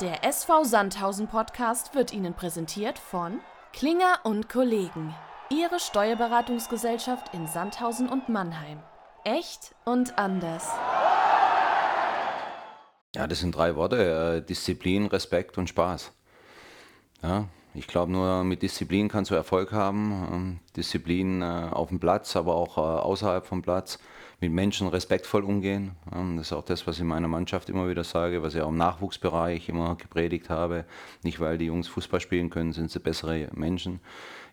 Der SV Sandhausen Podcast wird Ihnen präsentiert von Klinger und Kollegen. Ihre Steuerberatungsgesellschaft in Sandhausen und Mannheim. Echt und anders. Ja, das sind drei Worte. Äh, Disziplin, Respekt und Spaß. Ja, ich glaube, nur mit Disziplin kannst du Erfolg haben. Ähm, Disziplin äh, auf dem Platz, aber auch äh, außerhalb vom Platz mit Menschen respektvoll umgehen. Das ist auch das, was ich meiner Mannschaft immer wieder sage, was ich auch im Nachwuchsbereich immer gepredigt habe. Nicht, weil die Jungs Fußball spielen können, sind sie bessere Menschen.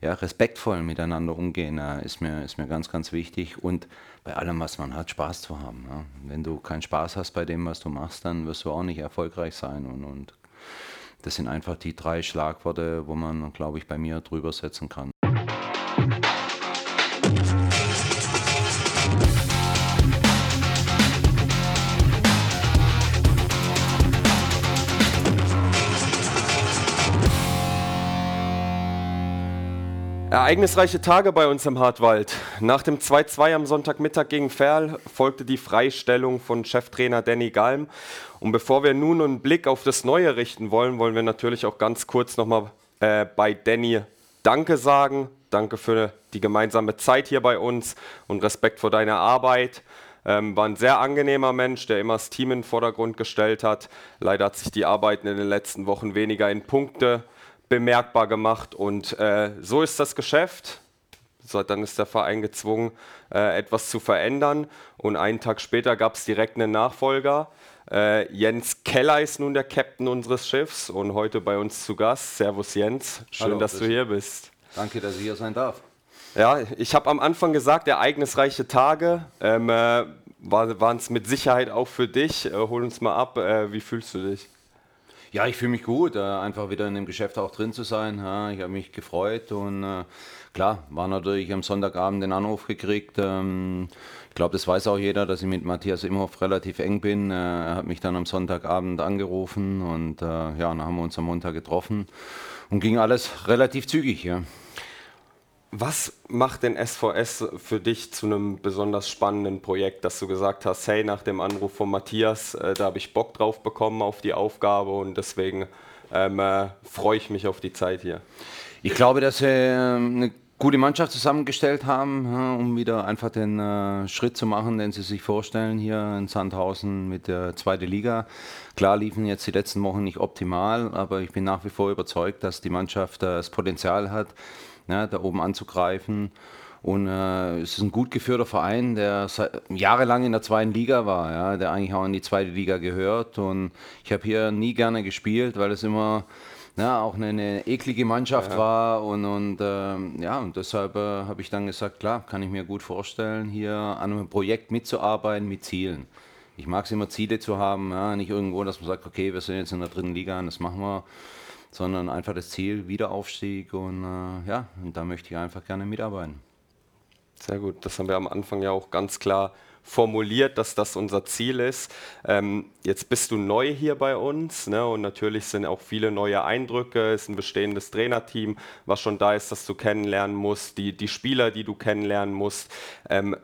Ja, respektvoll miteinander umgehen ist mir, ist mir ganz, ganz wichtig. Und bei allem, was man hat, Spaß zu haben. Wenn du keinen Spaß hast bei dem, was du machst, dann wirst du auch nicht erfolgreich sein. Und, und das sind einfach die drei Schlagworte, wo man, glaube ich, bei mir drüber setzen kann. Ereignisreiche Tage bei uns im Hartwald. Nach dem 2-2 am Sonntagmittag gegen Ferl folgte die Freistellung von Cheftrainer Danny Galm. Und bevor wir nun einen Blick auf das Neue richten wollen, wollen wir natürlich auch ganz kurz nochmal äh, bei Danny Danke sagen. Danke für die gemeinsame Zeit hier bei uns und Respekt vor deiner Arbeit. Ähm, war ein sehr angenehmer Mensch, der immer das Team in den Vordergrund gestellt hat. Leider hat sich die Arbeit in den letzten Wochen weniger in Punkte bemerkbar gemacht. Und äh, so ist das Geschäft. So, dann ist der Verein gezwungen, äh, etwas zu verändern. Und einen Tag später gab es direkt einen Nachfolger. Äh, Jens Keller ist nun der Captain unseres Schiffs und heute bei uns zu Gast. Servus Jens, schön, Hallo, dass du hier bist. Danke, dass ich hier sein darf. Ja, ich habe am Anfang gesagt, ereignisreiche Tage. Ähm, äh, waren es mit Sicherheit auch für dich. Äh, hol uns mal ab, äh, wie fühlst du dich? Ja, ich fühle mich gut, äh, einfach wieder in dem Geschäft auch drin zu sein. Ich habe mich gefreut und äh, klar, war natürlich am Sonntagabend den Anruf gekriegt. Ähm, ich glaube, das weiß auch jeder, dass ich mit Matthias Imhoff relativ eng bin. Äh, er hat mich dann am Sonntagabend angerufen und ja, dann haben wir uns am Montag getroffen und ging alles relativ zügig. Ja. Was macht denn SVS für dich zu einem besonders spannenden Projekt, dass du gesagt hast, hey, nach dem Anruf von Matthias, äh, da habe ich Bock drauf bekommen auf die Aufgabe und deswegen ähm, äh, freue ich mich auf die Zeit hier? Ich glaube, dass sie äh, eine gute Mannschaft zusammengestellt haben, um wieder einfach den äh, Schritt zu machen, den sie sich vorstellen hier in Sandhausen mit der zweiten Liga. Klar liefen jetzt die letzten Wochen nicht optimal, aber ich bin nach wie vor überzeugt, dass die Mannschaft äh, das Potenzial hat, ne, da oben anzugreifen. Und äh, es ist ein gut geführter Verein, der jahrelang in der zweiten Liga war, ja, der eigentlich auch in die zweite Liga gehört. Und ich habe hier nie gerne gespielt, weil es immer ja, auch eine, eine eklige Mannschaft ja. war. Und, und äh, ja, und deshalb äh, habe ich dann gesagt, klar, kann ich mir gut vorstellen, hier an einem Projekt mitzuarbeiten mit Zielen. Ich mag es immer, Ziele zu haben, ja, nicht irgendwo, dass man sagt, okay, wir sind jetzt in der dritten Liga und das machen wir sondern einfach das Ziel, Wiederaufstieg und äh, ja, und da möchte ich einfach gerne mitarbeiten. Sehr gut, das haben wir am Anfang ja auch ganz klar formuliert, dass das unser Ziel ist. Ähm, jetzt bist du neu hier bei uns ne, und natürlich sind auch viele neue Eindrücke. Es ist ein bestehendes Trainerteam, was schon da ist, das du kennenlernen musst, die, die Spieler, die du kennenlernen musst. Ähm,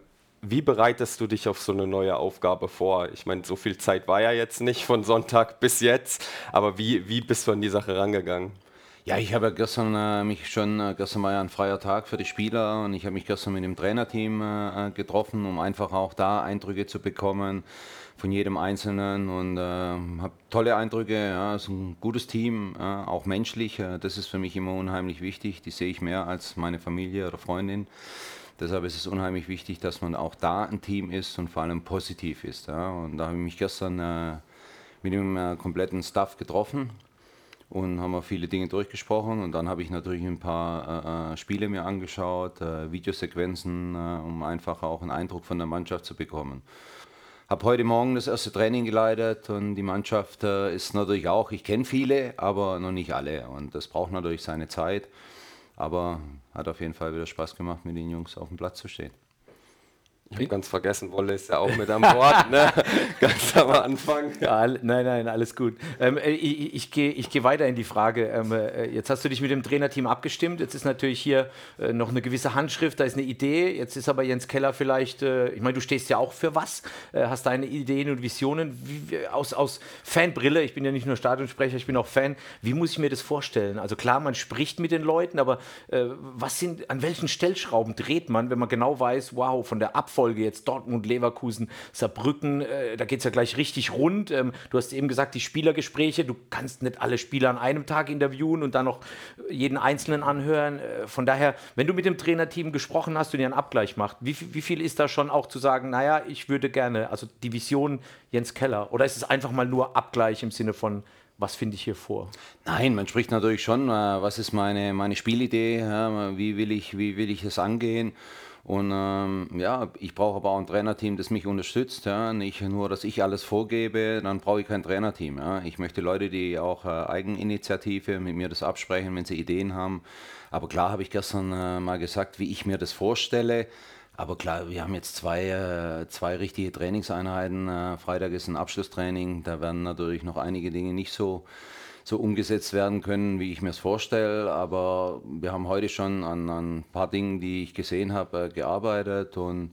wie bereitest du dich auf so eine neue Aufgabe vor? Ich meine, so viel Zeit war ja jetzt nicht von Sonntag bis jetzt, aber wie, wie bist du an die Sache rangegangen? Ja, ich habe gestern äh, mich schon, äh, gestern war ja ein freier Tag für die Spieler und ich habe mich gestern mit dem Trainerteam äh, äh getroffen, um einfach auch da Eindrücke zu bekommen von jedem Einzelnen und äh, habe tolle Eindrücke. Ja, es ist ein gutes Team, äh, auch menschlich. das ist für mich immer unheimlich wichtig. Die sehe ich mehr als meine Familie oder Freundin. Deshalb ist es unheimlich wichtig, dass man auch da ein Team ist und vor allem positiv ist. Ja. Und da habe ich mich gestern äh, mit dem äh, kompletten Staff getroffen und haben wir viele Dinge durchgesprochen. Und dann habe ich natürlich ein paar äh, äh Spiele mir angeschaut, äh, Videosequenzen, äh, um einfach auch einen Eindruck von der Mannschaft zu bekommen. Habe heute Morgen das erste Training geleitet und die Mannschaft ist natürlich auch, ich kenne viele, aber noch nicht alle. Und das braucht natürlich seine Zeit. Aber hat auf jeden Fall wieder Spaß gemacht, mit den Jungs auf dem Platz zu stehen. Ich habe ganz vergessen, Wolle ist ja auch mit an Bord, ne? ganz am Anfang. Ja, nein, nein, alles gut. Ähm, äh, ich, ich gehe ich geh weiter in die Frage. Ähm, äh, jetzt hast du dich mit dem Trainerteam abgestimmt. Jetzt ist natürlich hier äh, noch eine gewisse Handschrift, da ist eine Idee. Jetzt ist aber Jens Keller vielleicht, äh, ich meine, du stehst ja auch für was, äh, hast deine Ideen und Visionen wie, aus, aus Fanbrille. Ich bin ja nicht nur Stadionsprecher, ich bin auch Fan. Wie muss ich mir das vorstellen? Also klar, man spricht mit den Leuten, aber äh, was sind, an welchen Stellschrauben dreht man, wenn man genau weiß, wow, von der Abfolge Abfolge jetzt Dortmund, Leverkusen, Saarbrücken, äh, da geht es ja gleich richtig rund. Ähm, du hast eben gesagt, die Spielergespräche, du kannst nicht alle Spieler an einem Tag interviewen und dann noch jeden Einzelnen anhören. Äh, von daher, wenn du mit dem Trainerteam gesprochen hast und dir einen Abgleich macht, wie, wie viel ist da schon auch zu sagen, naja, ich würde gerne, also die Vision Jens Keller, oder ist es einfach mal nur Abgleich im Sinne von, was finde ich hier vor? Nein, man spricht natürlich schon, äh, was ist meine, meine Spielidee, wie, will ich, wie will ich es angehen. Und ähm, ja, ich brauche aber auch ein Trainerteam, das mich unterstützt. Ja. Nicht nur, dass ich alles vorgebe, dann brauche ich kein Trainerteam. Ja. Ich möchte Leute, die auch äh, Eigeninitiative mit mir das absprechen, wenn sie Ideen haben. Aber klar habe ich gestern äh, mal gesagt, wie ich mir das vorstelle. Aber klar, wir haben jetzt zwei, äh, zwei richtige Trainingseinheiten. Äh, Freitag ist ein Abschlusstraining. Da werden natürlich noch einige Dinge nicht so so umgesetzt werden können, wie ich mir es vorstelle. Aber wir haben heute schon an, an ein paar Dingen, die ich gesehen habe, äh, gearbeitet und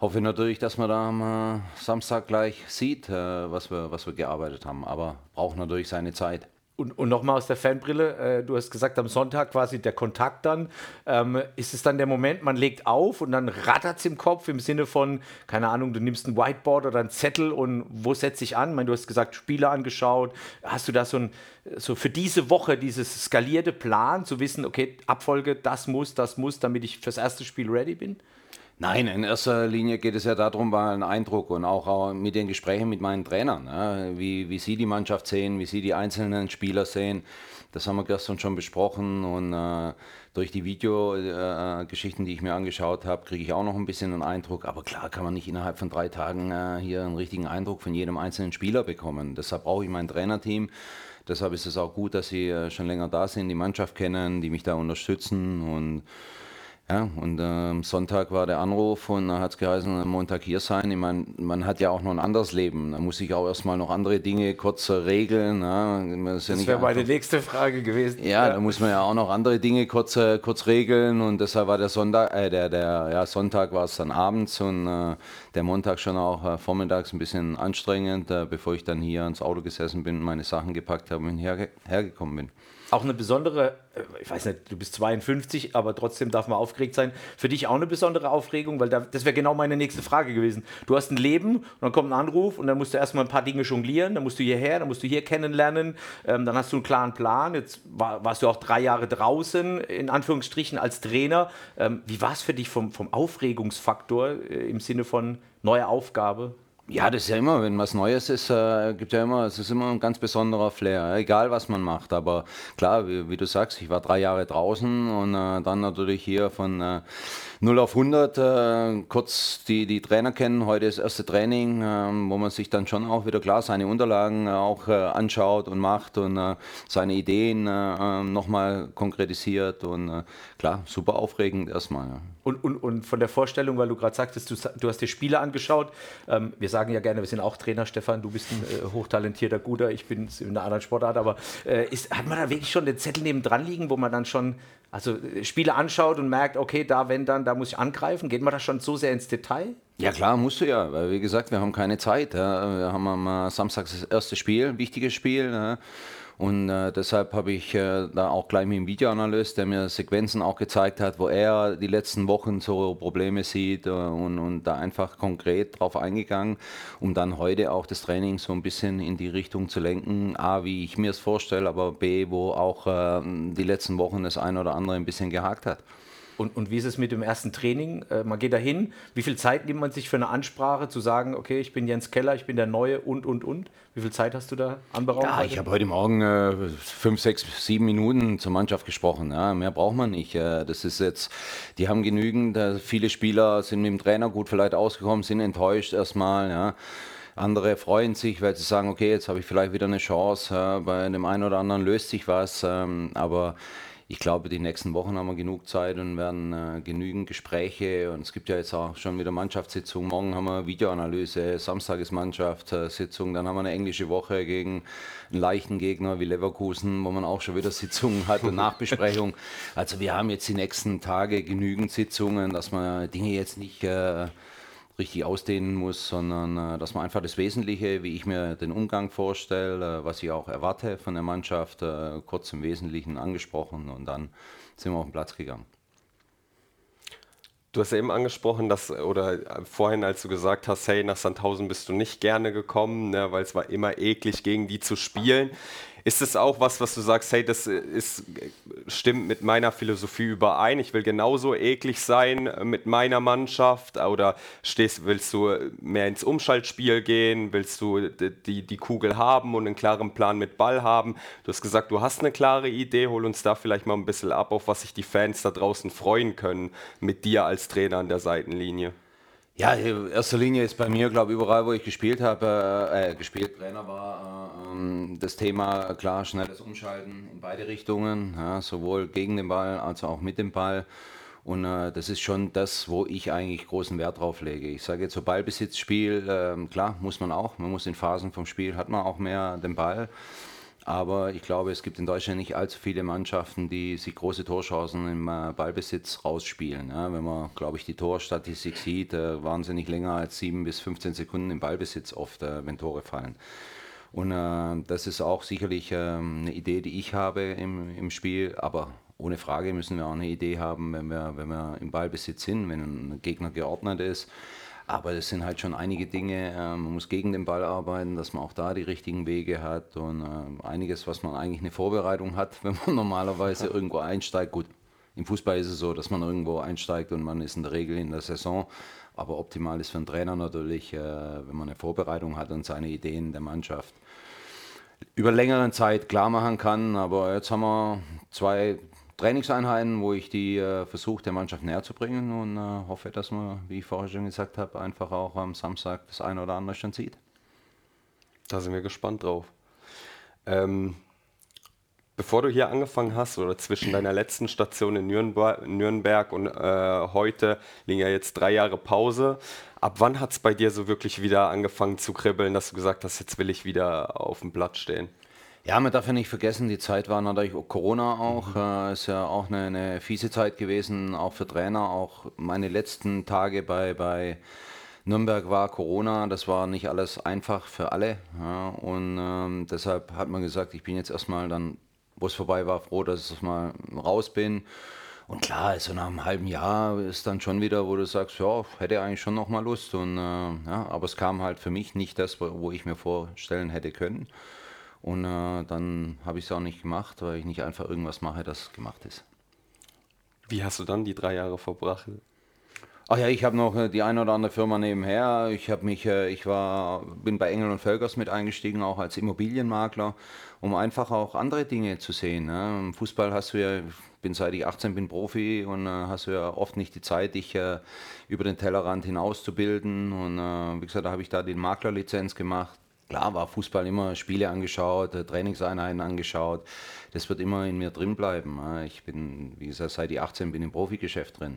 hoffe natürlich, dass man da am Samstag gleich sieht, äh, was, wir, was wir gearbeitet haben. Aber braucht natürlich seine Zeit. Und, und nochmal aus der Fanbrille, äh, du hast gesagt, am Sonntag quasi der Kontakt dann. Ähm, ist es dann der Moment, man legt auf und dann rattert es im Kopf im Sinne von, keine Ahnung, du nimmst ein Whiteboard oder einen Zettel und wo setze ich an? Ich meine, du hast gesagt, Spiele angeschaut. Hast du da so ein, so für diese Woche dieses skalierte Plan, zu wissen, okay, Abfolge, das muss, das muss, damit ich fürs erste Spiel ready bin? Nein, in erster Linie geht es ja darum, war ein Eindruck und auch, mit den Gesprächen mit meinen Trainern, ja, wie, wie sie die Mannschaft sehen, wie sie die einzelnen Spieler sehen. Das haben wir gestern schon besprochen und äh, durch die Videogeschichten, die ich mir angeschaut habe, kriege ich auch noch ein bisschen einen Eindruck. Aber klar kann man nicht innerhalb von drei Tagen äh, hier einen richtigen Eindruck von jedem einzelnen Spieler bekommen. Deshalb brauche ich mein Trainerteam. Deshalb ist es auch gut, dass sie äh, schon länger da sind, die Mannschaft kennen, die mich da unterstützen und ja, und am äh, Sonntag war der Anruf und da hat es geheißen, am Montag hier sein. Ich meine, man hat ja auch noch ein anderes Leben. Da muss ich auch erstmal noch andere Dinge kurz regeln. Ja. Das, das wäre meine nächste Frage gewesen. Ja, ja, da muss man ja auch noch andere Dinge kurz, kurz regeln und deshalb war der Sonntag, äh, der, der ja, Sonntag war es dann abends und äh, der Montag schon auch äh, vormittags ein bisschen anstrengend, äh, bevor ich dann hier ans Auto gesessen bin, meine Sachen gepackt habe und herge hergekommen bin auch eine besondere, äh, ich weiß nicht, du bist 52, aber trotzdem darf man aufgeregt sein. Für dich auch eine besondere Aufregung, weil da, das wäre genau meine nächste Frage gewesen. Du hast ein Leben und dann kommt ein Anruf und dann musst du erstmal ein paar Dinge jonglieren, dann musst du hierher, dann musst du hier kennenlernen, ähm, dann hast du einen klaren Plan. Jetzt war, warst du auch drei Jahre draußen, in Anführungsstrichen, als Trainer. Ähm, wie war es für dich vom, vom Aufregungsfaktor äh, im Sinne von neue Aufgabe? Ja, das ist ja immer, wenn was Neues ist, äh, gibt ja immer, es ist immer ein ganz besonderer Flair, egal was man macht. Aber klar, wie, wie du sagst, ich war drei Jahre draußen und äh, dann natürlich hier von äh, 0 auf 100 äh, kurz die, die Trainer kennen. Heute das erste Training, äh, wo man sich dann schon auch wieder klar seine Unterlagen äh, auch äh, anschaut und macht und seine Ideen äh, nochmal konkretisiert. Und klar, super aufregend erstmal. Ja. Und, und, und von der Vorstellung, weil du gerade sagtest, du, du hast dir Spiele angeschaut. Ähm, wir sagen ja gerne, wir sind auch Trainer, Stefan, du bist ein äh, hochtalentierter Guter, ich bin in einer anderen Sportart, aber äh, ist, hat man da wirklich schon den Zettel neben dran liegen, wo man dann schon also äh, Spiele anschaut und merkt, okay, da wenn dann, da muss ich angreifen? Geht man da schon so sehr ins Detail? Ja klar, musst du ja, weil wie gesagt, wir haben keine Zeit. Ja. Wir haben am Samstag das erste Spiel, wichtiges Spiel. Ja. Und äh, deshalb habe ich äh, da auch gleich mit dem Videoanalyst, der mir Sequenzen auch gezeigt hat, wo er die letzten Wochen so Probleme sieht äh, und, und da einfach konkret drauf eingegangen, um dann heute auch das Training so ein bisschen in die Richtung zu lenken. A, wie ich mir es vorstelle, aber B, wo auch äh, die letzten Wochen das ein oder andere ein bisschen gehakt hat. Und, und wie ist es mit dem ersten Training? Äh, man geht dahin. Wie viel Zeit nimmt man sich für eine Ansprache, zu sagen, okay, ich bin Jens Keller, ich bin der Neue und, und, und? Wie viel Zeit hast du da anberaumt? Ja, ich habe heute Morgen äh, fünf, sechs, sieben Minuten zur Mannschaft gesprochen. Ja, mehr braucht man nicht. Äh, das ist jetzt, die haben genügend. Äh, viele Spieler sind mit dem Trainer gut vielleicht ausgekommen, sind enttäuscht erstmal. Ja. Andere freuen sich, weil sie sagen, okay, jetzt habe ich vielleicht wieder eine Chance. bei dem einen oder anderen löst sich was. Ähm, aber ich glaube, die nächsten Wochen haben wir genug Zeit und werden äh, genügend Gespräche. Und es gibt ja jetzt auch schon wieder Mannschaftssitzungen. Morgen haben wir Videoanalyse, Samstag ist Mannschaftssitzung. Dann haben wir eine englische Woche gegen einen leichten Gegner wie Leverkusen, wo man auch schon wieder Sitzungen hat und Nachbesprechung. Also wir haben jetzt die nächsten Tage genügend Sitzungen, dass man Dinge jetzt nicht... Äh, richtig ausdehnen muss, sondern äh, dass man einfach das Wesentliche, wie ich mir den Umgang vorstelle, äh, was ich auch erwarte von der Mannschaft, äh, kurz im Wesentlichen angesprochen und dann sind wir auf den Platz gegangen. Du hast eben angesprochen, dass, oder vorhin, als du gesagt hast, hey, nach Sandhausen bist du nicht gerne gekommen, ne, weil es war immer eklig, gegen die zu spielen. Ist es auch was, was du sagst, hey, das ist, stimmt mit meiner Philosophie überein, ich will genauso eklig sein mit meiner Mannschaft oder stehst, willst du mehr ins Umschaltspiel gehen, willst du die, die Kugel haben und einen klaren Plan mit Ball haben? Du hast gesagt, du hast eine klare Idee, hol uns da vielleicht mal ein bisschen ab, auf was sich die Fans da draußen freuen können mit dir als Trainer an der Seitenlinie. Ja, in erster Linie ist bei mir, glaube ich, überall, wo ich gespielt habe, äh, gespielt, Trainer war, äh, das Thema, klar, schnelles Umschalten in beide Richtungen, ja, sowohl gegen den Ball als auch mit dem Ball. Und äh, das ist schon das, wo ich eigentlich großen Wert drauf lege. Ich sage jetzt so Ballbesitzspiel, äh, klar, muss man auch. Man muss in Phasen vom Spiel, hat man auch mehr den Ball. Aber ich glaube, es gibt in Deutschland nicht allzu viele Mannschaften, die sich große Torchancen im äh, Ballbesitz rausspielen. Ja, wenn man, glaube ich, die Torstatistik sieht, äh, waren sie nicht länger als 7 bis 15 Sekunden im Ballbesitz oft, äh, wenn Tore fallen. Und äh, das ist auch sicherlich ähm, eine Idee, die ich habe im, im Spiel. Aber ohne Frage müssen wir auch eine Idee haben, wenn wir, wenn wir im Ballbesitz sind, wenn ein Gegner geordnet ist aber es sind halt schon einige Dinge. Äh, man muss gegen den Ball arbeiten, dass man auch da die richtigen Wege hat und äh, einiges, was man eigentlich eine Vorbereitung hat, wenn man normalerweise irgendwo einsteigt. Gut, im Fußball ist es so, dass man irgendwo einsteigt und man ist in der Regel in der Saison. Aber optimal ist für einen Trainer natürlich, äh, wenn man eine Vorbereitung hat und seine Ideen der Mannschaft über längere Zeit klar machen kann. Aber jetzt haben wir zwei, Trainingseinheiten, wo ich die äh, versuche, der Mannschaft näher zu bringen und äh, hoffe, dass man, wie ich vorher schon gesagt habe, einfach auch am Samstag das eine oder andere schon sieht. Da sind wir gespannt drauf. Ähm, bevor du hier angefangen hast oder zwischen deiner letzten Station in Nürnberg, Nürnberg und äh, heute liegen ja jetzt drei Jahre Pause. Ab wann hat es bei dir so wirklich wieder angefangen zu kribbeln, dass du gesagt hast, jetzt will ich wieder auf dem Blatt stehen? Ja, man darf ja nicht vergessen, die Zeit war natürlich Corona auch. Mhm. Äh, ist ja auch eine, eine, fiese Zeit gewesen, auch für Trainer. Auch meine letzten Tage bei, bei Nürnberg war Corona. Das war nicht alles einfach für alle. Ja, und ähm, deshalb hat man gesagt, ich bin jetzt erstmal dann, wo es vorbei war, froh, dass ich mal raus bin. Und klar, so nach einem halben Jahr ist dann schon wieder, wo du sagst, ja, hätte eigentlich schon noch mal Lust. Und, äh, ja, aber es kam halt für mich nicht das, wo ich mir vorstellen hätte können. Und äh, dann habe ich es auch nicht gemacht, weil ich nicht einfach irgendwas mache, das gemacht ist. Wie hast du dann die drei Jahre verbracht? Ach ja, ich habe noch äh, die eine oder andere Firma nebenher. Ich habe mich, äh, ich war, bin bei Engel und Völkers mit eingestiegen, auch als Immobilienmakler, um einfach auch andere Dinge zu sehen. Ne? Im Fußball hast du ja, bin seit ich 18 bin Profi und äh, hast du ja oft nicht die Zeit, dich äh, über den Tellerrand hinauszubilden. Und äh, wie gesagt, da habe ich da die Maklerlizenz gemacht Klar war Fußball immer Spiele angeschaut, äh, Trainingseinheiten angeschaut. Das wird immer in mir drin bleiben. Ich bin, wie gesagt, seit ich 18 bin im Profigeschäft drin.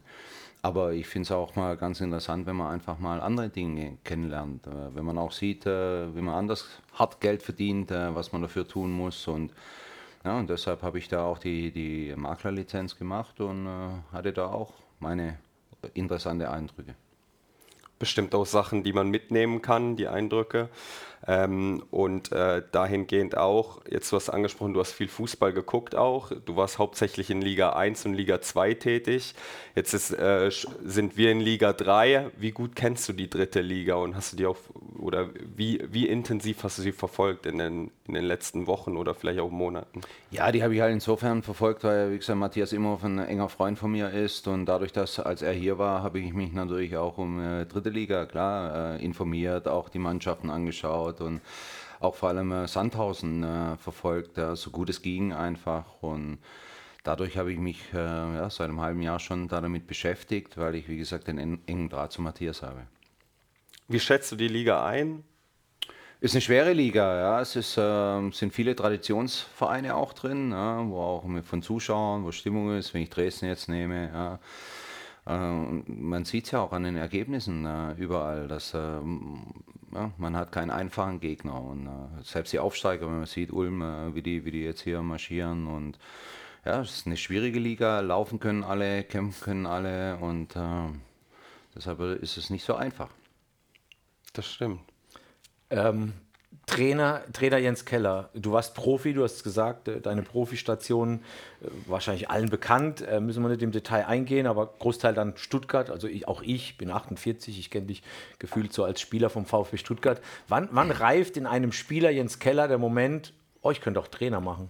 Aber ich finde es auch mal ganz interessant, wenn man einfach mal andere Dinge kennenlernt. Äh, wenn man auch sieht, äh, wie man anders hart Geld verdient, was man dafür tun muss. Und, ja, und deshalb habe ich da auch die, die Maklerlizenz gemacht und hatte da auch meine interessante Eindrücke. Bestimmt auch Sachen, die man mitnehmen kann, die Eindrücke. Ähm, und äh, dahingehend auch, jetzt du hast angesprochen, du hast viel Fußball geguckt auch. Du warst hauptsächlich in Liga 1 und Liga 2 tätig. Jetzt ist, äh, sind wir in Liga 3. Wie gut kennst du die dritte Liga und hast du die auch, oder wie, wie intensiv hast du sie verfolgt in den, in den letzten Wochen oder vielleicht auch Monaten? Ja, die habe ich halt insofern verfolgt, weil, wie gesagt, Matthias immer ein enger Freund von mir ist und dadurch, dass als er hier war, habe ich mich natürlich auch um äh, dritte Liga, klar, äh, informiert, auch die Mannschaften angeschaut angeschaut und auch vor allem äh, Sandhausen äh, verfolgt, äh, so gut es ging einfach. Und dadurch habe ich mich ja, seit einem halben Jahr schon damit beschäftigt, weil ich, wie gesagt, den engen Draht zu Matthias habe. Wie schätzt du die Liga ein? Ist eine schwere Liga, ja. Es ist, äh, sind viele Traditionsvereine auch drin, ja, wo auch von Zuschauern, wo Stimmung ist, wenn ich Dresden jetzt nehme. Ja. Äh, man sieht es ja auch an den Ergebnissen äh, überall, dass äh, ja, man hat keinen einfachen Gegner. Und äh, selbst die Aufsteiger, wenn man sieht, Ulm, äh, wie, die, wie die jetzt hier marschieren und ja, es ist eine schwierige Liga, laufen können alle, kämpfen können alle und deshalb ist es nicht so einfach. Das stimmt. Ähm, Trainer, Trainer Jens Keller, du warst Profi, du hast gesagt, äh, deine Profistation äh, wahrscheinlich allen bekannt, äh, müssen wir nicht im Detail eingehen, aber Großteil dann Stuttgart, also ich, auch ich bin 48, ich kenne dich gefühlt so als Spieler vom VfB Stuttgart. Wann, wann reift in einem Spieler Jens Keller der Moment, oh, ich könnte auch Trainer machen?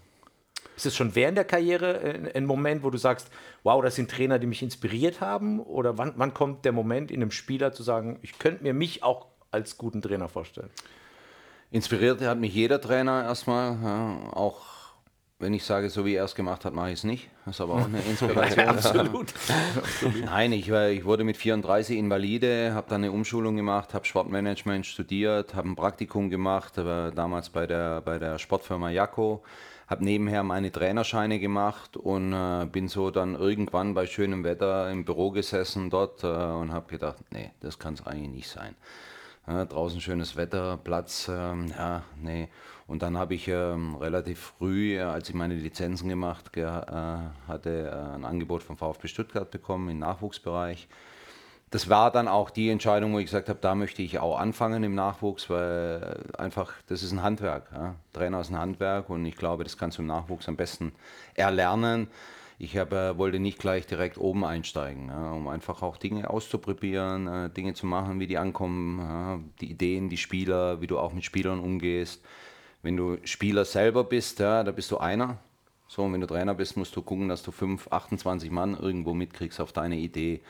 Ist es schon während der Karriere ein Moment, wo du sagst, wow, das sind Trainer, die mich inspiriert haben? Oder wann, wann kommt der Moment in einem Spieler zu sagen, ich könnte mir mich auch als guten Trainer vorstellen? Inspiriert hat mich jeder Trainer erstmal, ja, auch wenn ich sage, so wie er es gemacht hat, mache ich es nicht. Das ist aber auch eine Inspiration. Absolut. Nein, ich, ich, wurde mit 34 Invalide, habe dann eine Umschulung gemacht, habe Sportmanagement studiert, habe ein Praktikum gemacht, damals bei der, bei der Sportfirma Jaco, habe nebenher meine Trainerscheine gemacht und äh, bin so dann irgendwann bei schönem Wetter im Büro gesessen dort äh, und habe gedacht, nee, das kann es eigentlich nicht sein. Ja, draußen schönes Wetter, Platz, ähm, ja, nee. Und dann habe ich ähm, relativ früh, äh, als ich meine Lizenzen gemacht ge äh, hatte, äh, ein Angebot vom VfB Stuttgart bekommen im Nachwuchsbereich. Das war dann auch die Entscheidung, wo ich gesagt habe, da möchte ich auch anfangen im Nachwuchs, weil einfach, das ist ein Handwerk. Ja. Trainer ist ein Handwerk und ich glaube, das kannst du im Nachwuchs am besten erlernen ich hab, äh, wollte nicht gleich direkt oben einsteigen, ja, um einfach auch Dinge auszuprobieren, äh, Dinge zu machen, wie die ankommen, ja, die Ideen, die Spieler, wie du auch mit Spielern umgehst. Wenn du Spieler selber bist, ja, da bist du einer. So, und wenn du Trainer bist, musst du gucken, dass du 5, 28 Mann irgendwo mitkriegst auf deine Idee.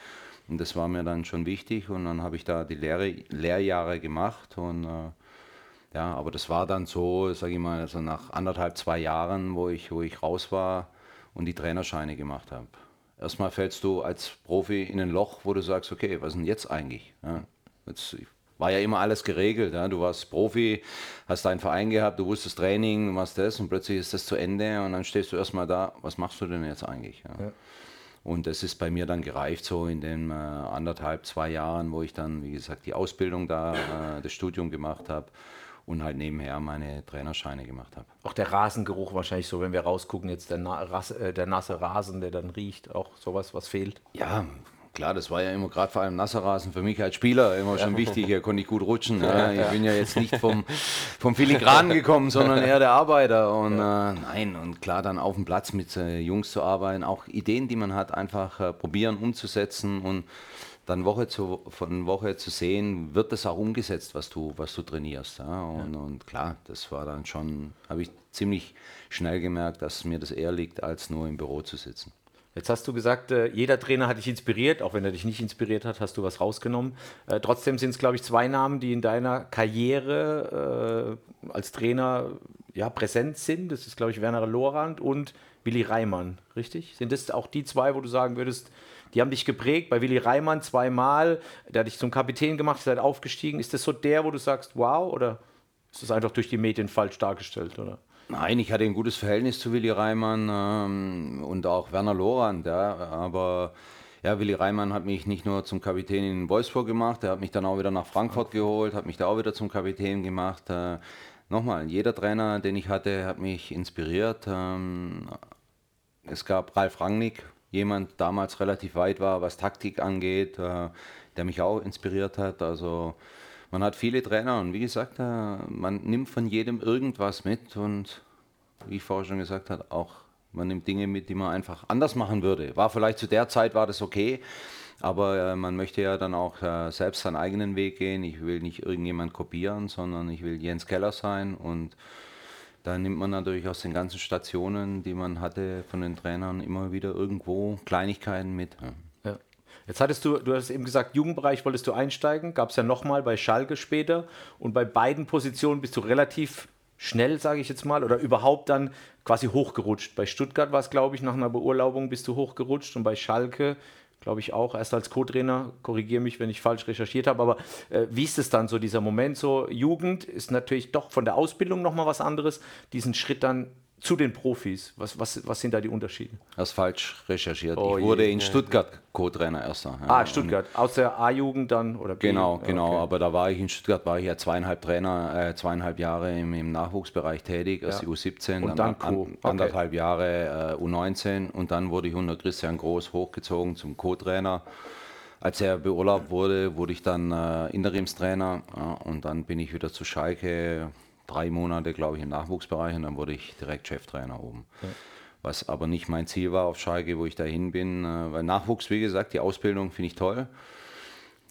Und das war mir dann schon wichtig und dann habe ich da die Lehre, Lehrjahre gemacht und äh, ja, aber das war dann so, sage ich mal, also nach anderthalb, zwei Jahren, wo ich, wo ich raus war, und die Trainerscheine gemacht habe. Erstmal fällst du als Profi in ein Loch, wo du sagst, okay, was ist denn jetzt eigentlich? Ja, jetzt war ja immer alles geregelt. Ja. Du warst Profi, hast deinen Verein gehabt, du wusstest Training, du machst das und plötzlich ist das zu Ende und dann stehst du erstmal da, was machst du denn jetzt eigentlich? Ja. Ja. Und das ist bei mir dann gereift so in den äh, anderthalb, zwei Jahren, wo ich dann, wie gesagt, die Ausbildung da, äh, das Studium gemacht habe und halt nebenher meine Trainerscheine gemacht habe. Auch der Rasengeruch wahrscheinlich so, wenn wir rausgucken, jetzt der, Na äh, der nasse Rasen, der dann riecht, auch sowas, was fehlt. Ja, klar, das war ja immer gerade vor allem nasser Rasen für mich als Spieler immer schon wichtig. Hier konnte ich gut rutschen. Ja. Ich bin ja jetzt nicht vom, vom Filigran gekommen, sondern eher der Arbeiter. Und ja. äh, nein, und klar, dann auf dem Platz mit äh, Jungs zu arbeiten, auch Ideen, die man hat, einfach äh, probieren umzusetzen und dann Woche zu, von Woche zu sehen, wird das auch umgesetzt, was du, was du trainierst. Ja? Und, ja. und klar, das war dann schon, habe ich ziemlich schnell gemerkt, dass mir das eher liegt, als nur im Büro zu sitzen. Jetzt hast du gesagt, äh, jeder Trainer hat dich inspiriert, auch wenn er dich nicht inspiriert hat, hast du was rausgenommen. Äh, trotzdem sind es, glaube ich, zwei Namen, die in deiner Karriere äh, als Trainer ja, präsent sind. Das ist, glaube ich, Werner Lorand und Willi Reimann, richtig? Sind das auch die zwei, wo du sagen würdest, die haben dich geprägt. Bei Willi Reimann zweimal, der hat dich zum Kapitän gemacht, ihr seid aufgestiegen. Ist das so der, wo du sagst, wow, oder ist das einfach durch die Medien falsch dargestellt, oder? Nein, ich hatte ein gutes Verhältnis zu Willi Reimann ähm, und auch Werner Lorand, ja, aber ja, Willi Reimann hat mich nicht nur zum Kapitän in Wolfsburg gemacht, er hat mich dann auch wieder nach Frankfurt geholt, hat mich da auch wieder zum Kapitän gemacht. Äh, nochmal, jeder Trainer, den ich hatte, hat mich inspiriert. Ähm, es gab Ralf Rangnick, jemand damals relativ weit war, was Taktik angeht, äh, der mich auch inspiriert hat. Also man hat viele Trainer und wie gesagt, äh, man nimmt von jedem irgendwas mit und wie ich vorher schon gesagt habe, auch man nimmt Dinge mit, die man einfach anders machen würde. War vielleicht zu der Zeit war das okay, aber äh, man möchte ja dann auch selbst seinen eigenen Weg gehen. Ich will nicht irgendjemand kopieren, sondern ich will Jens Keller sein und da nimmt man natürlich aus den ganzen Stationen, die man hatte von den Trainern, immer wieder irgendwo Kleinigkeiten mit. Ja. Jetzt hattest du, du hast eben gesagt, Jugendbereich wolltest du einsteigen, gab es ja nochmal bei Schalke später und bei beiden Positionen bist du relativ schnell, sage ich jetzt mal, oder überhaupt dann quasi hochgerutscht. Bei Stuttgart war es, glaube ich, nach einer Beurlaubung bist du hochgerutscht und bei Schalke glaube ich auch, erst als Co-Trainer, korrigiere mich, wenn ich falsch recherchiert habe, aber äh, wie ist es dann so, dieser Moment? So, Jugend ist natürlich doch von der Ausbildung nochmal was anderes, diesen Schritt dann zu den Profis, was, was, was sind da die Unterschiede? Das ist falsch recherchiert. Oh ich wurde je, in ja. Stuttgart Co-Trainer erster. ja. Ah, Stuttgart, aus der A-Jugend dann oder B? Genau, genau. Okay. Aber da war ich in Stuttgart, war ich ja zweieinhalb Trainer, äh, zweieinhalb Jahre im, im Nachwuchsbereich tätig, erst Ja. die U17, Und dann Co. Okay. anderthalb Jahre äh, U19 und dann wurde ich unter Christian Groß hochgezogen zum Co-Trainer. Als er beurlaubt wurde, wurde ich dann äh, Interimstrainer ja, und dann bin ich wieder zu Schalke, drei Monate, glaube ich, im Nachwuchsbereich und dann wurde ich direkt Cheftrainer oben. Was aber nicht mein Ziel war auf Schalke, wo ich dahin bin, äh, weil Nachwuchs, wie gesagt, die Ausbildung finde ich toll.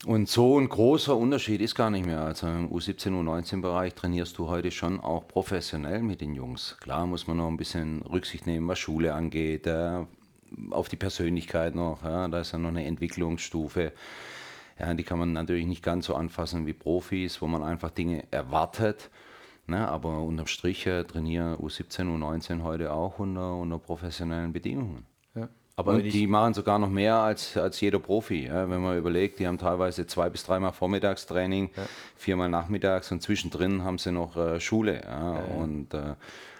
Und so ein großer Unterschied ist gar nicht mehr. Also im U17, U19-Bereich trainierst du heute schon auch professionell mit den Jungs. Klar muss man noch ein bisschen Rücksicht nehmen, was Schule angeht, äh, auf die Persönlichkeit noch. Ja, da ist ja noch eine Entwicklungsstufe. Ja, die kann man natürlich nicht ganz so anfassen wie Profis, wo man einfach Dinge erwartet. Ne, aber unterm Strich trainieren U17, U19 heute auch unter, unter professionellen Bedingungen. Ja. Aber Und die machen sogar noch mehr als, als jeder Profi. Ja, wenn man überlegt, die haben teilweise zwei bis dreimal Vormittagstraining, viermal nachmittags und zwischendrin haben sie noch äh, Schule. Ja, Und äh,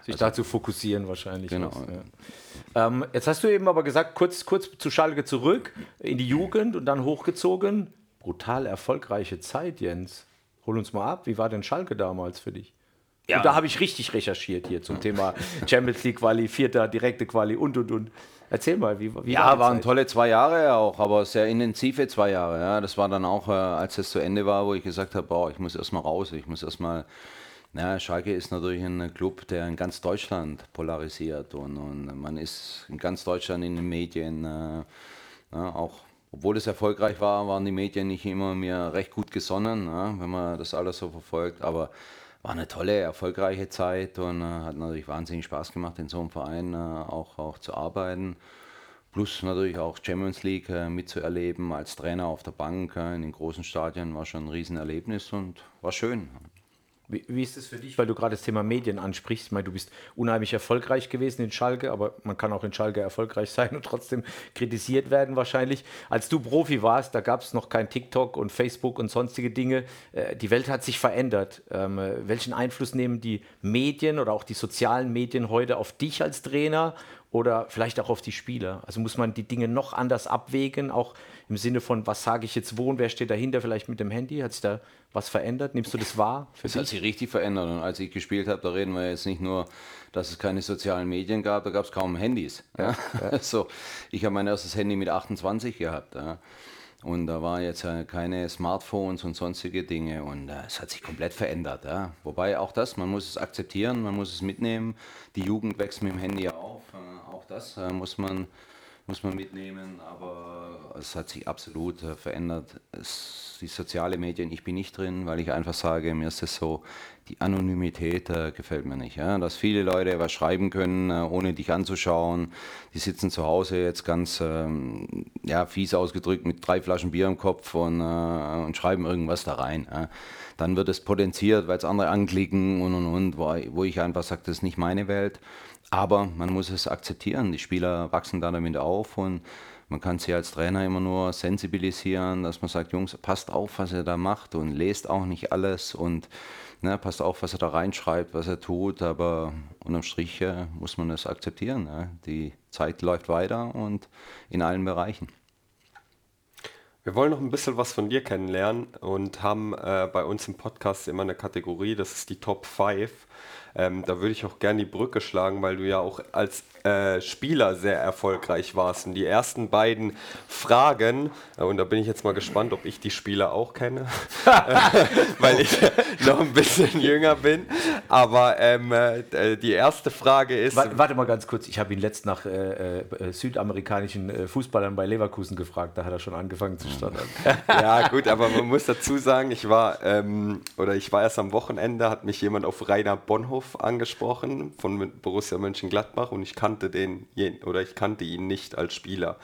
sich dazu fokussieren wahrscheinlich. Genau. was, ja. ähm, jetzt hast du eben aber gesagt, kurz, kurz zu Schalke zurück, in die Jugend und dann hochgezogen. Brutal erfolgreiche Zeit, Jens. Hol uns mal ab, wie war denn Schalke damals für dich? Ja. Und da habe ich richtig recherchiert hier zum Thema Champions League Quali, vierter, direkte Quali und und und. Erzähl mal, wie, wie ja, die waren Zeit? tolle zwei Jahre auch, aber sehr intensive zwei Jahre. Ja. Das war dann auch, äh, als es zu Ende war, wo ich gesagt habe, boah, ich muss erstmal raus, ich muss erstmal. Ja, Schalke ist natürlich ein Club, der in ganz Deutschland polarisiert und, und man ist in ganz Deutschland in den Medien äh, ja, auch. Obwohl es erfolgreich war, waren die Medien nicht immer mir recht gut gesonnen, ja, wenn man das alles so verfolgt. Aber war eine tolle, erfolgreiche Zeit und äh, hat natürlich wahnsinnig Spaß gemacht, in so einem Verein äh, auch, auch zu arbeiten. Plus natürlich auch Champions League äh, mitzuerleben als Trainer auf der Bank äh, in den großen Stadien war schon ein Riesenerlebnis und war schön. Wie, wie ist es für dich, weil du gerade das Thema Medien ansprichst? Ich meine, du bist unheimlich erfolgreich gewesen in Schalke, aber man kann auch in Schalke erfolgreich sein und trotzdem kritisiert werden wahrscheinlich. Als du Profi warst, da gab es noch kein TikTok und Facebook und sonstige Dinge. Äh, Die Welt hat sich verändert. Ähm, äh, Welchen Einfluss nehmen die Medien oder auch die sozialen Medien heute auf dich als Trainer oder vielleicht auch auf die Spieler? Also muss man die Dinge noch anders abwägen, auch im Sinne von, was sage ich jetzt wo und wer steht dahinter, vielleicht mit dem Handy? Hat sich da was verändert? Nimmst du das wahr? Es hat sich richtig verändert. Und als ich gespielt habe, da reden wir jetzt nicht nur, dass es keine sozialen Medien gab, da gab es kaum Handys. Ja. So, ich habe mein erstes Handy mit 28 gehabt. Ja. Und da waren jetzt äh, keine Smartphones und sonstige Dinge. Und äh, es hat sich komplett verändert. Ja. Wobei auch das, man muss es akzeptieren, man muss es mitnehmen. Die Jugend wächst mit dem Handy auf. Das äh, muss man muss man mitnehmen, aber es hat sich absolut äh, verändert. Es, die soziale Medien, ich bin nicht drin, weil ich einfach sage, mir ist es so, die Anonymität äh, gefällt mir nicht. Ja? Dass viele Leute was schreiben können, äh, ohne dich anzuschauen. Die sitzen zu Hause jetzt ganz ähm, ja, fies ausgedrückt mit drei Flaschen Bier im Kopf und, äh, und schreiben irgendwas da rein. Ja? Dann wird es potenziert, weil es andere anklicken und und und, wo, wo ich einfach sage, das ist nicht meine Welt. Aber man muss es akzeptieren. Die Spieler wachsen da damit auf und man kann sie als Trainer immer nur sensibilisieren, dass man sagt, Jungs, passt auf, was ihr da macht und lest auch nicht alles und ne, passt auf, was er da reinschreibt, was er tut. Aber unterm Strich äh, muss man das akzeptieren. Ja. Die Zeit läuft weiter und in allen Bereichen. Wir wollen noch ein bisschen was von dir kennenlernen und haben äh, bei uns im Podcast immer eine Kategorie, das ist die Top 5. Ähm, da würde ich auch gerne die Brücke schlagen, weil du ja auch als äh, Spieler sehr erfolgreich warst. Und die ersten beiden Fragen, äh, und da bin ich jetzt mal gespannt, ob ich die Spieler auch kenne, weil ich noch ein bisschen jünger bin. Aber ähm, äh, die erste Frage ist... Warte, warte mal ganz kurz, ich habe ihn letzt nach äh, äh, südamerikanischen äh, Fußballern bei Leverkusen gefragt, da hat er schon angefangen zu stottern. ja, gut, aber man muss dazu sagen, ich war ähm, oder ich war erst am Wochenende, hat mich jemand auf Rainer Bonhof angesprochen von Borussia Mönchengladbach und ich kannte den oder ich kannte ihn nicht als Spieler.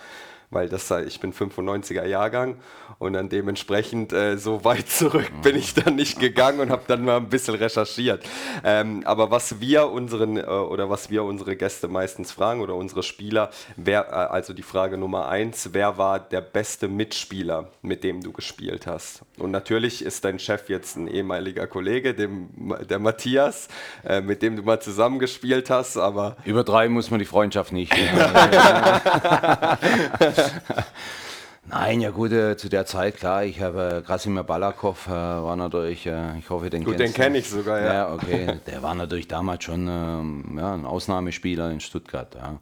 Weil das ich bin 95er Jahrgang und dann dementsprechend äh, so weit zurück bin ich dann nicht gegangen und habe dann mal ein bisschen recherchiert. Ähm, aber was wir unseren äh, oder was wir unsere Gäste meistens fragen oder unsere Spieler, wer, äh, also die Frage Nummer eins, wer war der beste Mitspieler, mit dem du gespielt hast? Und natürlich ist dein Chef jetzt ein ehemaliger Kollege, dem, der Matthias, äh, mit dem du mal zusammengespielt hast, aber über drei muss man die Freundschaft nicht. Nein, ja gut, äh, zu der Zeit, klar, ich habe äh, Krasimir Balakov, äh, war natürlich, äh, ich hoffe, den Gut, den kenne ich sogar, ja. Ja, okay, der war natürlich damals schon ähm, ja, ein Ausnahmespieler in Stuttgart, ja.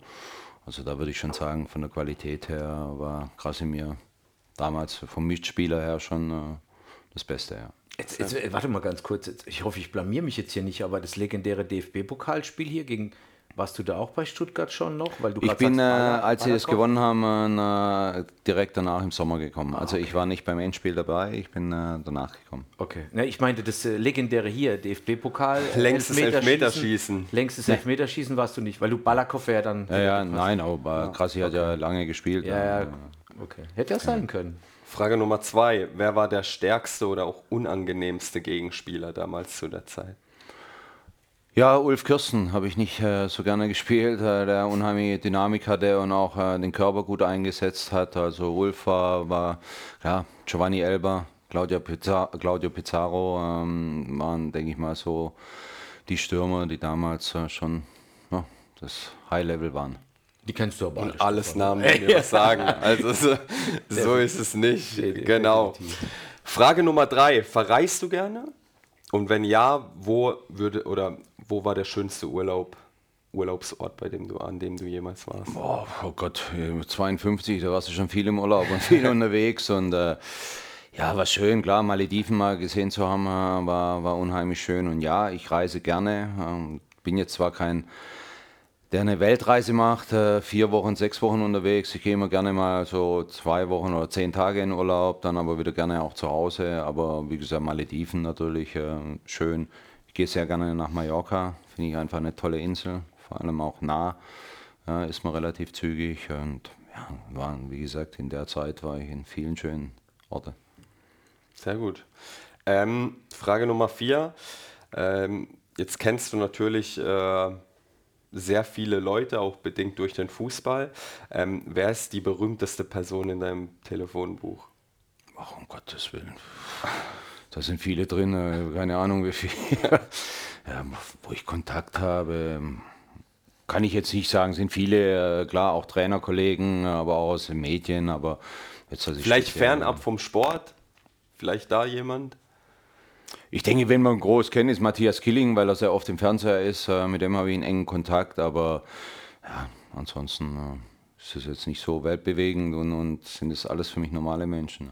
Also da würde ich schon sagen, von der Qualität her war Krasimir damals vom Mitspieler her schon äh, das Beste, ja. Jetzt, jetzt, äh, warte mal ganz kurz, ich hoffe, ich blamier mich jetzt hier nicht, aber das legendäre DFB-Pokalspiel hier gegen warst du da auch bei Stuttgart schon noch? Weil du ich bin, sagst, äh, als sie das gewonnen haben, äh, direkt danach im Sommer gekommen. Ah, also okay. ich war nicht beim Endspiel dabei, ich bin äh, danach gekommen. Okay. Ne, ich meinte das äh, legendäre hier, DFB-Pokal. Längstes Elfmeterschießen. Elfmeterschießen. Längstes nee. Elfmeterschießen warst du nicht, weil du Balakow ja dann... Ja, ja nein, aber Krassi okay. hat ja lange gespielt. Ja, ja. Okay. Hätte ja sein können. Frage Nummer zwei. Wer war der stärkste oder auch unangenehmste Gegenspieler damals zu der Zeit? Ja, Ulf Kirsten habe ich nicht äh, so gerne gespielt, äh, der unheimliche Dynamik hatte und auch äh, den Körper gut eingesetzt hat. Also Ulf war, war ja, Giovanni Elber, Claudio, Pizza, Claudio Pizarro ähm, waren, denke ich mal, so die Stürmer, die damals äh, schon ja, das High-Level waren. Die kennst du aber Und alles Namen, die mir was sagen. Also so, so ist es nicht. Genau. Frage Nummer drei. Verreist du gerne? Und wenn ja, wo würde oder wo war der schönste Urlaub, Urlaubsort, bei dem du, an dem du jemals warst? Oh, oh Gott, 52, da warst du schon viel im Urlaub und viel unterwegs und äh, ja, war schön, klar, Malediven mal gesehen zu haben, äh, war, war unheimlich schön. Und ja, ich reise gerne. Ähm, bin jetzt zwar kein, der eine Weltreise macht, äh, vier Wochen, sechs Wochen unterwegs. Ich gehe immer gerne mal so zwei Wochen oder zehn Tage in Urlaub, dann aber wieder gerne auch zu Hause. Aber wie gesagt, Malediven natürlich äh, schön gehe sehr gerne nach Mallorca, finde ich einfach eine tolle Insel, vor allem auch nah, ja, ist man relativ zügig und ja, waren, wie gesagt, in der Zeit war ich in vielen schönen Orten. Sehr gut. Ähm, Frage Nummer vier. Ähm, jetzt kennst du natürlich äh, sehr viele Leute, auch bedingt durch den Fußball. Ähm, wer ist die berühmteste Person in deinem Telefonbuch? Ach, um Gottes Willen. Da sind viele drin, äh, keine Ahnung wie viel. ja, wo ich Kontakt habe, kann ich jetzt nicht sagen, sind viele, äh, klar, auch Trainerkollegen, aber auch aus den Medien, aber jetzt also Vielleicht fernab vom Sport? Vielleicht da jemand? Ich denke, wenn man groß kennt, ist Matthias Killing, weil er sehr oft im Fernseher ist. Äh, mit dem habe ich einen engen Kontakt, aber ja, ansonsten ist es jetzt nicht so weltbewegend und, und sind das alles für mich normale Menschen.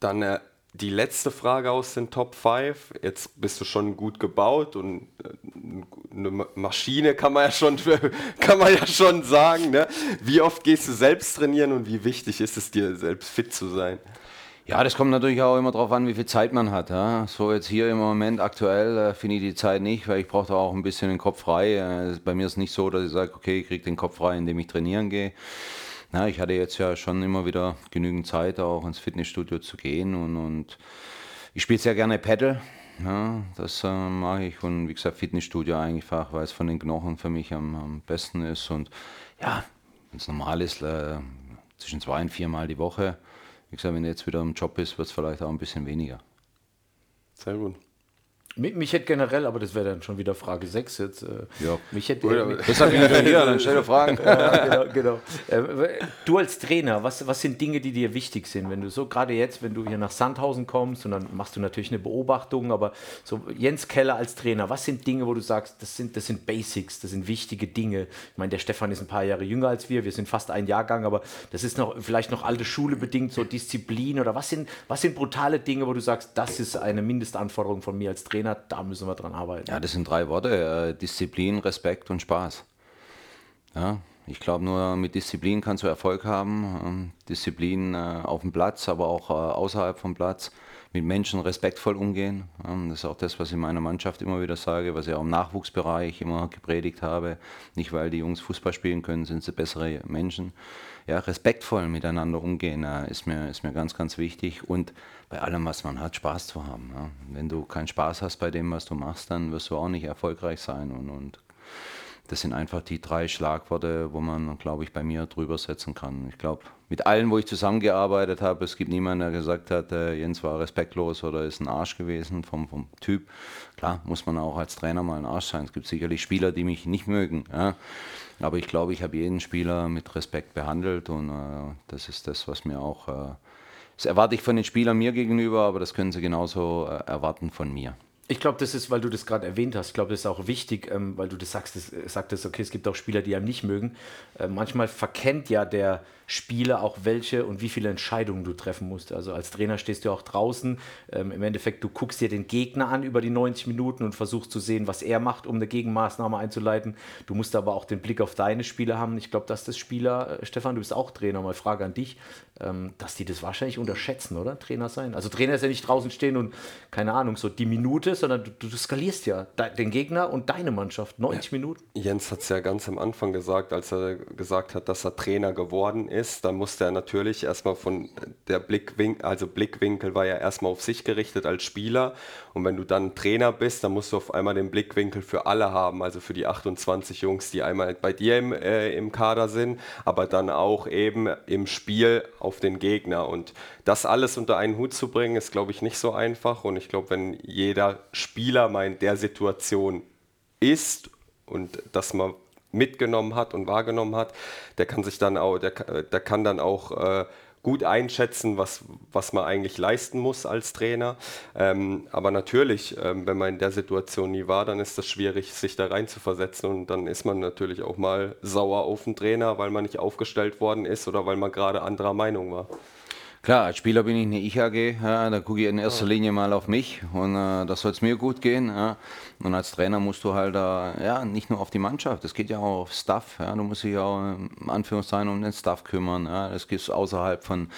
Dann äh, die letzte Frage aus den Top 5. Jetzt bist du schon gut gebaut und äh, eine Maschine kann man ja schon, kann man ja schon sagen. Ne? Wie oft gehst du selbst trainieren und wie wichtig ist es dir, selbst fit zu sein? Ja, das kommt natürlich auch immer darauf an, wie viel Zeit man hat. Ja? So jetzt hier im Moment aktuell äh, finde ich die Zeit nicht, weil ich brauche da auch ein bisschen den Kopf frei. Äh, bei mir ist es nicht so, dass ich sage, okay, ich kriege den Kopf frei, indem ich trainieren gehe. Na, ich hatte jetzt ja schon immer wieder genügend Zeit, auch ins Fitnessstudio zu gehen und, und ich spiele sehr gerne Paddle. Ja, das äh, mache ich und wie gesagt Fitnessstudio einfach, weil es von den Knochen für mich am, am besten ist und ja, wenn es normal ist, äh, zwischen zwei und vier Mal die Woche. Wie gesagt, wenn du jetzt wieder im Job bist, wird es vielleicht auch ein bisschen weniger. Sehr gut. Mich, mich hätte generell, aber das wäre dann schon wieder Frage 6 jetzt. Äh, ja. Mich hätte, Oder, äh, deshalb bin ich hier, dann stell dir Fragen. ja, genau, genau. Äh, du als Trainer, was, was sind Dinge, die dir wichtig sind? Wenn du so, gerade jetzt, wenn du hier nach Sandhausen kommst und dann machst du natürlich eine Beobachtung, aber so Jens Keller als Trainer, was sind Dinge, wo du sagst, das sind, das sind Basics, das sind wichtige Dinge? Ich meine, der Stefan ist ein paar Jahre jünger als wir, wir sind fast ein Jahrgang, aber das ist noch vielleicht noch alte Schule bedingt, so Disziplin oder was sind, was sind brutale Dinge, wo du sagst, das ist eine Mindestanforderung von mir als Trainer? Trainer, da müssen wir dran arbeiten. Ja, das sind drei Worte: äh, Disziplin, Respekt und Spaß. Ja, ich glaube, nur mit Disziplin kannst du Erfolg haben. Ähm, Disziplin äh, auf dem Platz, aber auch äh, außerhalb vom Platz. mit Menschen respektvoll umgehen. Das ist auch das, was ich meiner Mannschaft immer wieder sage, was ich auch im Nachwuchsbereich immer gepredigt habe. Nicht, weil die Jungs Fußball spielen können, sind sie bessere Menschen. Ja, respektvoll miteinander umgehen ist mir, ist mir ganz, ganz wichtig. Und bei allem, was man hat, Spaß zu haben. Wenn du keinen Spaß hast bei dem, was du machst, dann wirst du auch nicht erfolgreich sein. Und, und das sind einfach die drei Schlagworte, wo man, glaube ich, bei mir drüber setzen kann. Ich glaube, mit allen, wo ich zusammengearbeitet habe, es gibt niemanden, der gesagt hat, äh, Jens war respektlos oder ist ein Arsch gewesen vom, vom Typ. Klar, muss man auch als Trainer mal ein Arsch sein. Es gibt sicherlich Spieler, die mich nicht mögen. Ja. Aber ich glaube, ich habe jeden Spieler mit Respekt behandelt und äh, das ist das, was mir auch, äh, das erwarte ich von den Spielern mir gegenüber, aber das können sie genauso äh, erwarten von mir. Ich glaube, das ist, weil du das gerade erwähnt hast, ich glaube, das ist auch wichtig, ähm, weil du das sagst, das, äh, sagtest, okay, es gibt auch Spieler, die einem nicht mögen. Äh, manchmal verkennt ja der Spieler auch welche und wie viele Entscheidungen du treffen musst. Also als Trainer stehst du auch draußen. Ähm, Im Endeffekt, du guckst dir den Gegner an über die 90 Minuten und versuchst zu sehen, was er macht, um eine Gegenmaßnahme einzuleiten. Du musst aber auch den Blick auf deine Spieler haben. Ich glaube, dass das Spieler, äh, Stefan, du bist auch Trainer, mal Frage an dich, ähm, dass die das wahrscheinlich unterschätzen, oder? Trainer sein. Also Trainer ist ja nicht draußen stehen und, keine Ahnung, so die Minute, sondern du, du skalierst ja den Gegner und deine Mannschaft. 90 ja. Minuten. Jens hat es ja ganz am Anfang gesagt, als er gesagt hat, dass er Trainer geworden ist. Da musste er natürlich erstmal von der Blickwinkel, also Blickwinkel war ja erstmal auf sich gerichtet als Spieler. Und wenn du dann Trainer bist, dann musst du auf einmal den Blickwinkel für alle haben, also für die 28 Jungs, die einmal bei dir im, äh, im Kader sind, aber dann auch eben im Spiel auf den Gegner. Und das alles unter einen Hut zu bringen, ist, glaube ich, nicht so einfach. Und ich glaube, wenn jeder Spieler mal in der Situation ist und dass man mitgenommen hat und wahrgenommen hat, der kann sich dann auch, der, der kann dann auch äh, gut einschätzen, was, was man eigentlich leisten muss als Trainer. Ähm, aber natürlich, ähm, wenn man in der Situation nie war, dann ist das schwierig, sich da rein zu versetzen und dann ist man natürlich auch mal sauer auf den Trainer, weil man nicht aufgestellt worden ist oder weil man gerade anderer Meinung war. Klar, als Spieler bin ich eine Ich-AG, ja, da gucke ich in erster Linie mal auf mich und äh, da soll es mir gut gehen. Ja. Und als Trainer musst du halt äh, ja, nicht nur auf die Mannschaft, das geht ja auch auf Staff. Ja. Du musst dich auch im Anführungszeichen um den Staff kümmern. Ja. Das gibt außerhalb von,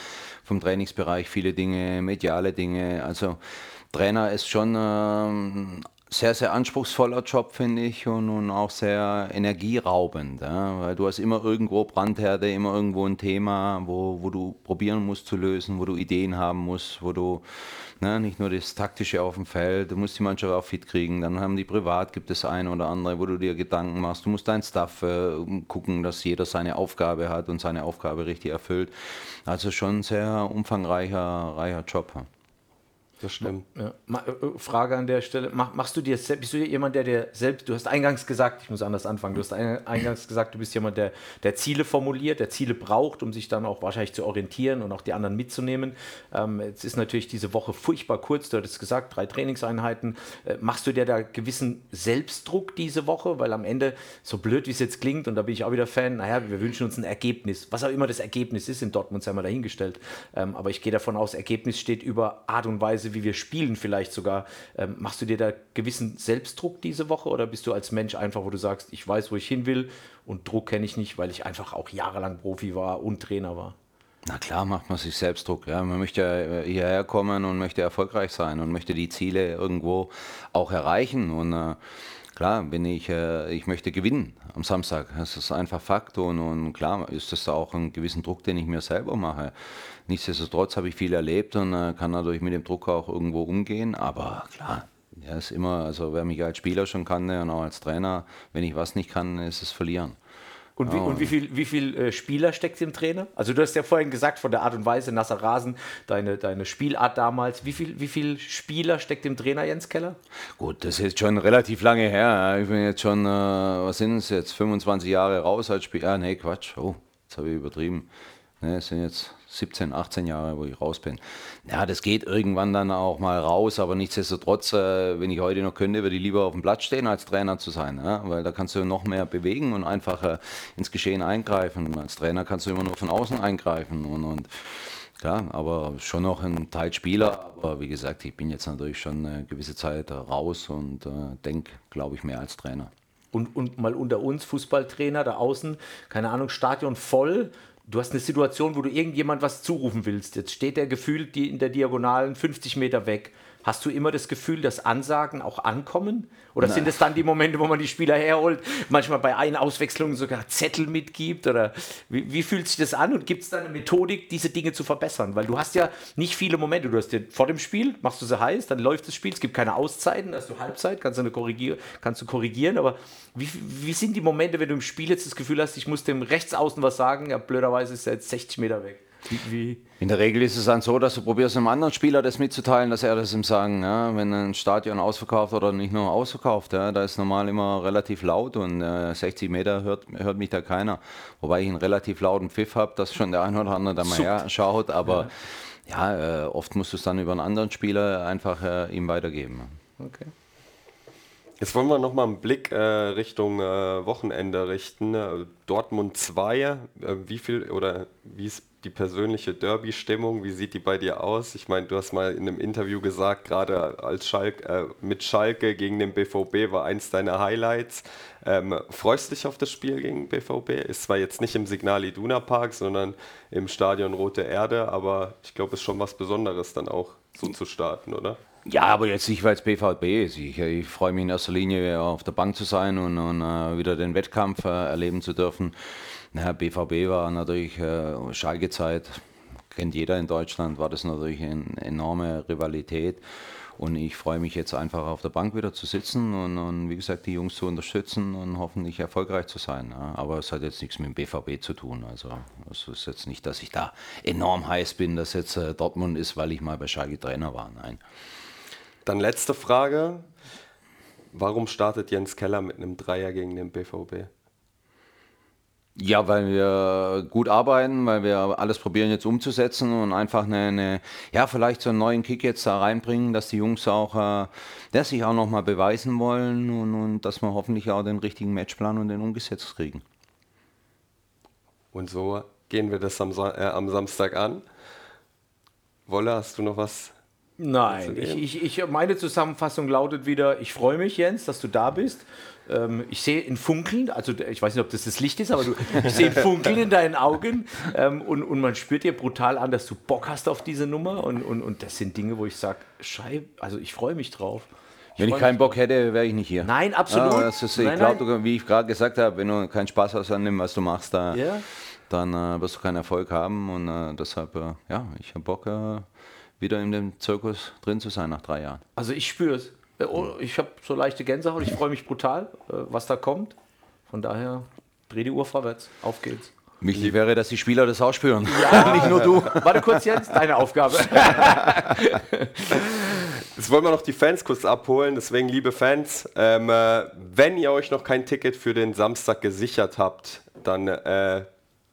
vom Trainingsbereich viele Dinge, mediale Dinge. Also Trainer ist schon ähm, sehr, sehr anspruchsvoller Job, finde ich, und, und, auch sehr energieraubend. Ja? Weil du hast immer irgendwo Brandherde, immer irgendwo ein Thema, wo, wo du probieren musst zu lösen, wo du Ideen haben musst, wo du ne, nicht nur das Taktische auf dem Feld, du musst die Mannschaft auch fit kriegen. Dann haben die privat, gibt es ein oder andere, wo du dir Gedanken machst. Du musst dein Staff äh, gucken, dass jeder seine Aufgabe hat und seine Aufgabe richtig erfüllt. Also schon ein sehr umfangreicher reicher Job. Das stimmt. Äh, äh, Frage an der Stelle: Mach, Machst du dir bist du jemand, der dir selbst, du hast eingangs gesagt, ich muss anders anfangen, du hast eingangs gesagt, du bist jemand, der, der Ziele formuliert, der Ziele braucht, um sich dann auch wahrscheinlich zu orientieren und auch die anderen mitzunehmen. Ähm, jetzt ist natürlich diese Woche furchtbar kurz, du hattest gesagt, drei Trainingseinheiten. Äh, machst du dir da gewissen Selbstdruck diese Woche? Weil am Ende, so blöd wie es jetzt klingt, und da bin ich auch wieder Fan, naja, wir wünschen uns ein Ergebnis, was auch immer das Ergebnis ist, in Dortmund sei mal dahingestellt. Ähm, aber ich gehe davon aus, Ergebnis steht über Art und Weise, wie wir spielen vielleicht sogar. Ähm, machst du dir da gewissen Selbstdruck diese Woche oder bist du als Mensch einfach, wo du sagst, ich weiß, wo ich hin will und Druck kenne ich nicht, weil ich einfach auch jahrelang Profi war und Trainer war? Na klar macht man sich Selbstdruck. Ja. Man möchte hierher kommen und möchte erfolgreich sein und möchte die Ziele irgendwo auch erreichen. Und äh, klar bin ich, äh, ich möchte gewinnen am Samstag. Das ist einfach Fakt. Und, und klar ist das auch ein gewissen Druck, den ich mir selber mache. Nichtsdestotrotz habe ich viel erlebt und äh, kann natürlich mit dem Druck auch irgendwo umgehen. Aber klar, ja, ist immer, also wer mich als Spieler schon kannte und auch als Trainer, wenn ich was nicht kann, ist es verlieren. Und wie, oh. und wie viel, wie viel äh, Spieler steckt im Trainer? Also du hast ja vorhin gesagt, von der Art und Weise, nasser Rasen, deine, deine Spielart damals. Wie viel, wie viel Spieler steckt im Trainer Jens Keller? Gut, das ist schon relativ lange her. Ich bin jetzt schon, äh, was sind es jetzt, 25 Jahre raus als Spieler. Ah, nee, Quatsch. Oh, jetzt habe ich übertrieben. Ne, es sind jetzt 17, 18 Jahre, wo ich raus bin. Ja, das geht irgendwann dann auch mal raus, aber nichtsdestotrotz, äh, wenn ich heute noch könnte, würde ich lieber auf dem Platz stehen, als Trainer zu sein. Ja? Weil da kannst du noch mehr bewegen und einfach äh, ins Geschehen eingreifen. Als Trainer kannst du immer nur von außen eingreifen und, und ja, aber schon noch ein Teil Spieler. Aber wie gesagt, ich bin jetzt natürlich schon eine gewisse Zeit raus und äh, denke, glaube ich, mehr als Trainer. Und, und mal unter uns Fußballtrainer da außen, keine Ahnung, Stadion voll, du hast eine Situation, wo du irgendjemand was zurufen willst. Jetzt steht der gefühlt in der Diagonalen 50 Meter weg. Hast du immer das Gefühl, dass Ansagen auch ankommen? Oder Nein. sind es dann die Momente, wo man die Spieler herholt, manchmal bei einer Auswechslung sogar Zettel mitgibt? Oder wie, wie fühlt sich das an? Und gibt es da eine Methodik, diese Dinge zu verbessern? Weil du hast ja nicht viele Momente. Du hast dir vor dem Spiel, machst du sie heiß, dann läuft das Spiel, es gibt keine Auszeiten, hast du Halbzeit, kannst du, eine korrigier kannst du korrigieren. Aber wie, wie sind die Momente, wenn du im Spiel jetzt das Gefühl hast, ich muss dem Rechtsaußen was sagen? Ja, blöderweise ist er jetzt 60 Meter weg. Wie? In der Regel ist es dann so, dass du probierst einem anderen Spieler das mitzuteilen, dass er das ihm sagen. Ja? Wenn ein Stadion ausverkauft oder nicht nur ausverkauft, ja, da ist normal immer relativ laut und äh, 60 Meter hört, hört mich da keiner. Wobei ich einen relativ lauten Pfiff habe, dass schon der ein oder andere da mal her schaut, aber ja, ja äh, oft musst du es dann über einen anderen Spieler einfach äh, ihm weitergeben. Okay. Jetzt wollen wir nochmal einen Blick äh, Richtung äh, Wochenende richten. Dortmund 2, äh, wie viel oder wie ist die persönliche Derby-Stimmung, wie sieht die bei dir aus? Ich meine, du hast mal in einem Interview gesagt, gerade als Schalk, äh, mit Schalke gegen den BVB war eins deiner Highlights. Ähm, freust dich auf das Spiel gegen BVB? Ist zwar jetzt nicht im Signal Iduna Park, sondern im Stadion Rote Erde, aber ich glaube, es ist schon was Besonderes dann auch so zu starten, oder? Ja, aber jetzt nicht, weil es BVB ist. Ich, ich freue mich in erster Linie, auf der Bank zu sein und, und uh, wieder den Wettkampf uh, erleben zu dürfen. Naja, BVB war natürlich äh, Schalke-Zeit, kennt jeder in Deutschland, war das natürlich eine enorme Rivalität. Und ich freue mich jetzt einfach auf der Bank wieder zu sitzen und, und wie gesagt die Jungs zu unterstützen und hoffentlich erfolgreich zu sein. Ja. Aber es hat jetzt nichts mit dem BVB zu tun. Also es ist jetzt nicht, dass ich da enorm heiß bin, dass jetzt äh, Dortmund ist, weil ich mal bei Schalke Trainer war. Nein. Dann letzte Frage. Warum startet Jens Keller mit einem Dreier gegen den BVB? Ja, weil wir gut arbeiten, weil wir alles probieren jetzt umzusetzen und einfach eine, eine ja, vielleicht so einen neuen Kick jetzt da reinbringen, dass die Jungs auch, äh, dass sich auch nochmal beweisen wollen und, und dass wir hoffentlich auch den richtigen Matchplan und den umgesetzt kriegen. Und so gehen wir das am, äh, am Samstag an. Wolle, hast du noch was Nein, ich, ich, ich, meine Zusammenfassung lautet wieder, ich freue mich, Jens, dass du da bist. Ähm, ich sehe ein Funkeln, also ich weiß nicht, ob das das Licht ist, aber du, ich sehe ein Funkeln in deinen Augen ähm, und, und man spürt dir brutal an, dass du Bock hast auf diese Nummer und, und, und das sind Dinge, wo ich sage, Scheib, also ich freue mich drauf. Wenn ich keinen Bock hätte, wäre ich nicht hier. Nein, absolut. Ja, ist, ich glaube, wie ich gerade gesagt habe, wenn du keinen Spaß hast an dem, was du machst, da, ja. dann äh, wirst du keinen Erfolg haben und äh, deshalb, äh, ja, ich habe Bock äh, wieder in dem Zirkus drin zu sein nach drei Jahren. Also ich spüre es. Äh, oh, ich habe so leichte Gänsehaut, ich freue mich brutal, äh, was da kommt. Von daher, dreh die Uhr vorwärts, auf geht's. Wichtig wäre, dass die Spieler das auch spüren. Ja, nicht nur du. Warte kurz, Jens, deine Aufgabe. Jetzt wollen wir noch die Fans kurz abholen. Deswegen, liebe Fans, ähm, äh, wenn ihr euch noch kein Ticket für den Samstag gesichert habt, dann äh,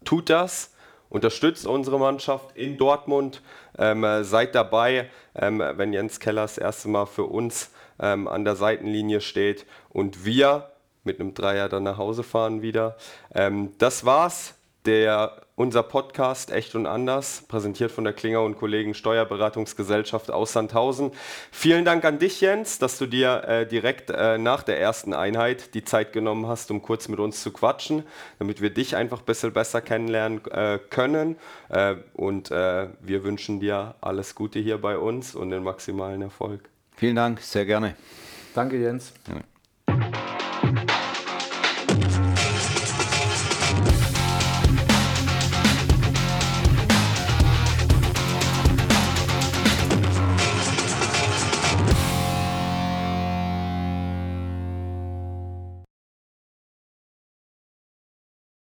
tut das. Unterstützt unsere Mannschaft in Dortmund. Ähm, äh, seid dabei, ähm, wenn Jens Keller das erste Mal für uns ähm, an der Seitenlinie steht und wir mit einem Dreier dann nach Hause fahren wieder. Ähm, das war's. Der unser Podcast Echt und Anders, präsentiert von der Klinger und Kollegen Steuerberatungsgesellschaft aus Sandhausen. Vielen Dank an dich, Jens, dass du dir äh, direkt äh, nach der ersten Einheit die Zeit genommen hast, um kurz mit uns zu quatschen, damit wir dich einfach ein bisschen besser kennenlernen äh, können. Äh, und äh, wir wünschen dir alles Gute hier bei uns und den maximalen Erfolg. Vielen Dank, sehr gerne. Danke, Jens. Gerne.